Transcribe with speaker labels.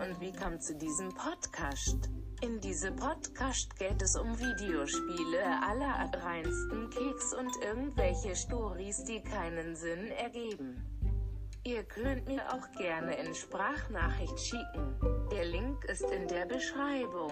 Speaker 1: Und wie zu diesem Podcast? In diesem Podcast geht es um Videospiele aller reinsten Keks und irgendwelche Stories, die keinen Sinn ergeben. Ihr könnt mir auch gerne in Sprachnachricht schicken. Der Link ist in der Beschreibung.